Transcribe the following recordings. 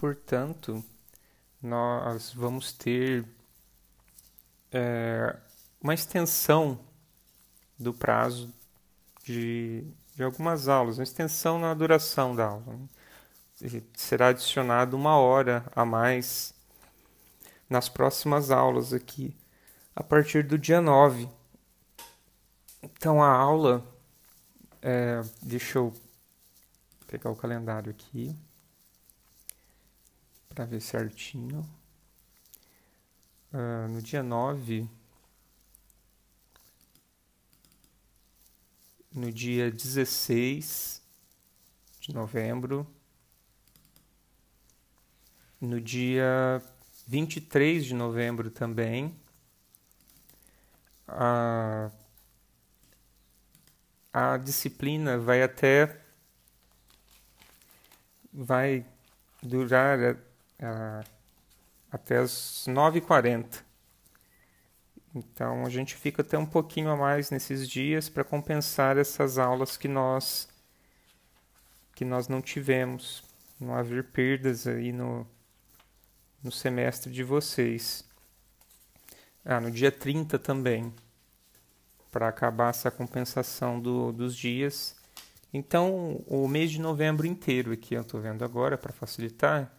portanto, nós vamos ter é, uma extensão do prazo de, de algumas aulas, uma extensão na duração da aula. Né? Será adicionado uma hora a mais nas próximas aulas aqui, a partir do dia 9. Então a aula, é, deixa eu pegar o calendário aqui para ver certinho. Uh, no dia 9, no dia 16 de novembro, no dia 23 de novembro também, a, a disciplina vai até vai durar até as 9h40. Então a gente fica até um pouquinho a mais nesses dias para compensar essas aulas que nós que nós não tivemos, não haver perdas aí no, no semestre de vocês. Ah, no dia 30 também, para acabar essa compensação do, dos dias. Então, o mês de novembro inteiro aqui, eu estou vendo agora, para facilitar,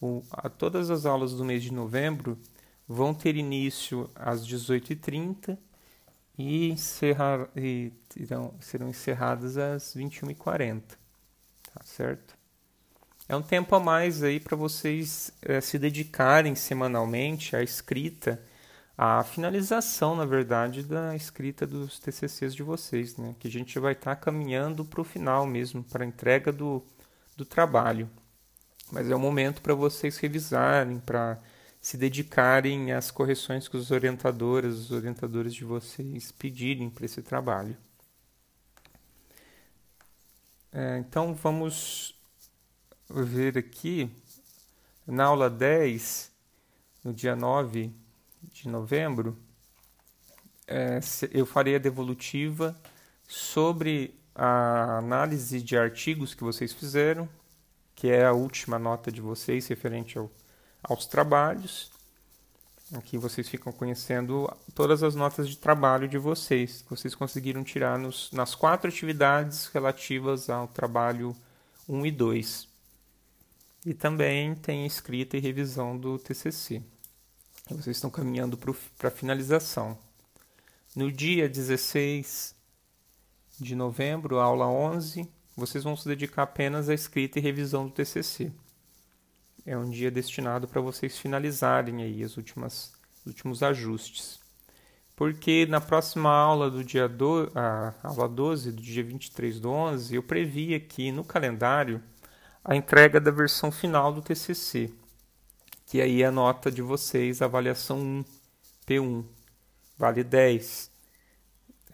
o, a, todas as aulas do mês de novembro vão ter início às 18h30 e, encerrar, e serão encerradas às 21h40. Tá certo? É um tempo a mais aí para vocês é, se dedicarem semanalmente à escrita, à finalização, na verdade, da escrita dos TCCs de vocês, né? Que a gente vai estar tá caminhando para o final mesmo, para a entrega do, do trabalho. Mas é o momento para vocês revisarem, para se dedicarem às correções que os orientadores, os orientadores de vocês pedirem para esse trabalho. É, então vamos ver aqui na aula 10, no dia 9 de novembro, é, eu farei a devolutiva sobre a análise de artigos que vocês fizeram, que é a última nota de vocês referente ao aos trabalhos. Aqui vocês ficam conhecendo todas as notas de trabalho de vocês, que vocês conseguiram tirar nos, nas quatro atividades relativas ao trabalho 1 e 2. E também tem escrita e revisão do TCC. Vocês estão caminhando para a finalização. No dia 16 de novembro, aula 11, vocês vão se dedicar apenas à escrita e revisão do TCC é um dia destinado para vocês finalizarem aí as últimas os últimos ajustes. Porque na próxima aula do dia do, a aula 12, do dia 23 do 11, eu previ aqui no calendário a entrega da versão final do TCC, que aí é a nota de vocês, avaliação 1, P1, vale 10.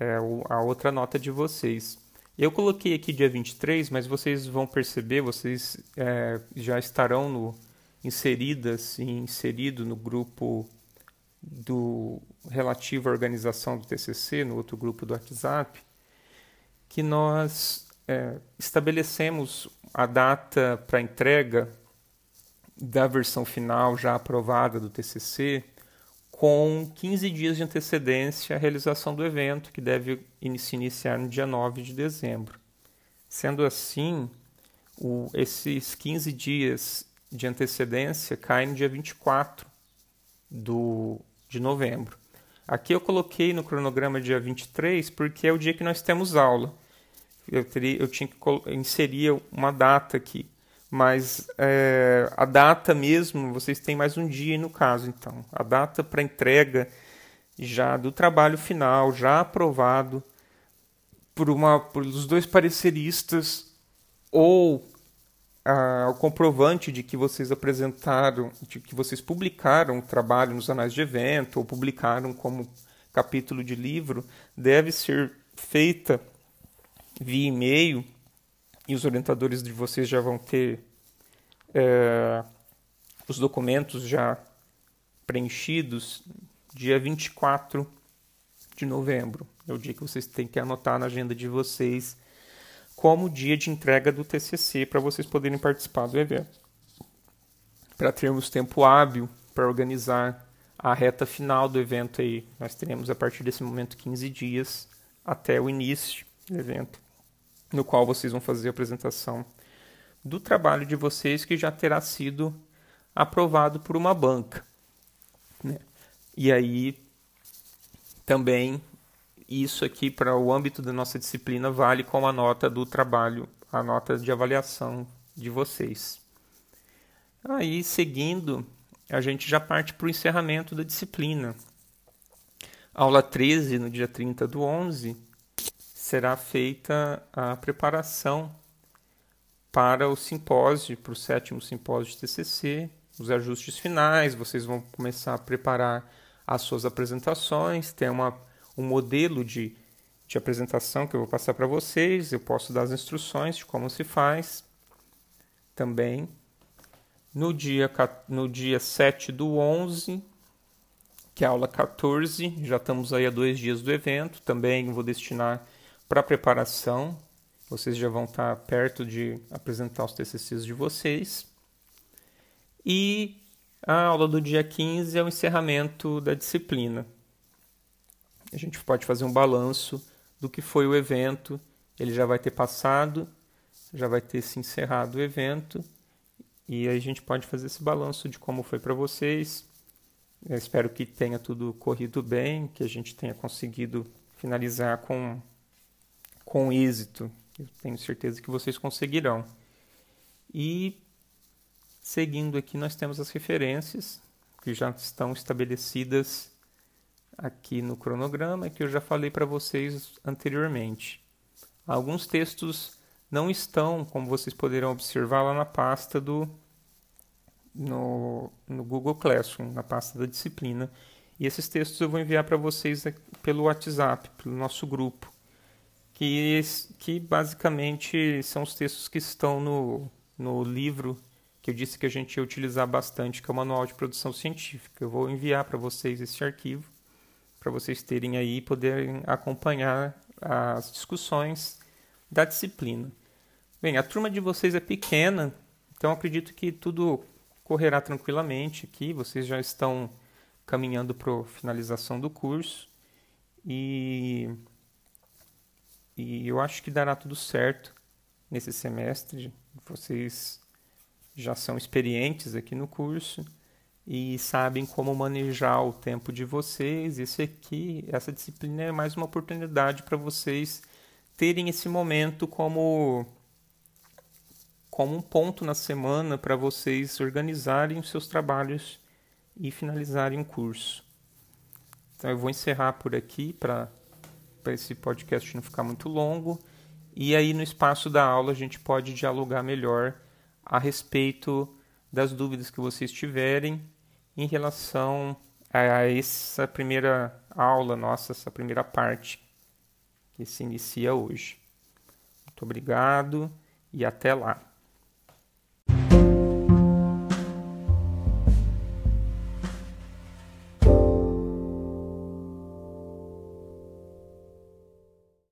É a outra nota de vocês. Eu coloquei aqui dia 23, mas vocês vão perceber, vocês é, já estarão no, inseridas e inserido no grupo do relativo à organização do TCC, no outro grupo do WhatsApp, que nós é, estabelecemos a data para entrega da versão final já aprovada do TCC com 15 dias de antecedência à realização do evento, que deve se iniciar no dia 9 de dezembro. Sendo assim, o, esses 15 dias de antecedência caem no dia 24 do, de novembro. Aqui eu coloquei no cronograma dia 23 porque é o dia que nós temos aula. Eu, teria, eu tinha que inserir uma data aqui. Mas é, a data mesmo, vocês têm mais um dia no caso, então. A data para entrega já do trabalho final, já aprovado por uma por os dois pareceristas ou ah, o comprovante de que vocês apresentaram, de que vocês publicaram o trabalho nos anais de evento ou publicaram como capítulo de livro, deve ser feita via e-mail e os orientadores de vocês já vão ter é, os documentos já preenchidos dia 24 de novembro. É o dia que vocês têm que anotar na agenda de vocês como dia de entrega do TCC para vocês poderem participar do evento. para termos tempo hábil para organizar a reta final do evento aí. Nós teremos a partir desse momento 15 dias até o início do evento, no qual vocês vão fazer a apresentação do trabalho de vocês que já terá sido aprovado por uma banca. Né? E aí também isso aqui para o âmbito da nossa disciplina vale como a nota do trabalho, a nota de avaliação de vocês. Aí seguindo a gente já parte para o encerramento da disciplina. Aula 13, no dia 30 do 11, será feita a preparação para o simpósio, para o sétimo simpósio de TCC, os ajustes finais, vocês vão começar a preparar as suas apresentações, tem uma, um modelo de, de apresentação que eu vou passar para vocês, eu posso dar as instruções de como se faz também. No dia, no dia 7 do 11, que é a aula 14, já estamos aí a dois dias do evento, também vou destinar para preparação. Vocês já vão estar perto de apresentar os TCCs de vocês. E a aula do dia 15 é o encerramento da disciplina. A gente pode fazer um balanço do que foi o evento. Ele já vai ter passado, já vai ter se encerrado o evento e aí a gente pode fazer esse balanço de como foi para vocês. Eu espero que tenha tudo corrido bem, que a gente tenha conseguido finalizar com, com êxito. Eu tenho certeza que vocês conseguirão. E seguindo aqui, nós temos as referências que já estão estabelecidas aqui no cronograma que eu já falei para vocês anteriormente. Alguns textos não estão, como vocês poderão observar, lá na pasta do no, no Google Classroom, na pasta da disciplina. E esses textos eu vou enviar para vocês pelo WhatsApp, pelo nosso grupo, que, que basicamente são os textos que estão no, no livro que eu disse que a gente ia utilizar bastante, que é o Manual de Produção Científica. Eu vou enviar para vocês esse arquivo, para vocês terem aí e poderem acompanhar as discussões da disciplina. Bem, a turma de vocês é pequena, então acredito que tudo correrá tranquilamente aqui. Vocês já estão caminhando para a finalização do curso e, e eu acho que dará tudo certo nesse semestre. Vocês já são experientes aqui no curso e sabem como manejar o tempo de vocês. Esse aqui, essa disciplina é mais uma oportunidade para vocês terem esse momento como como um ponto na semana para vocês organizarem os seus trabalhos e finalizarem o curso. Então eu vou encerrar por aqui para esse podcast não ficar muito longo. E aí no espaço da aula a gente pode dialogar melhor a respeito das dúvidas que vocês tiverem em relação a essa primeira aula nossa, essa primeira parte que se inicia hoje. Muito obrigado e até lá.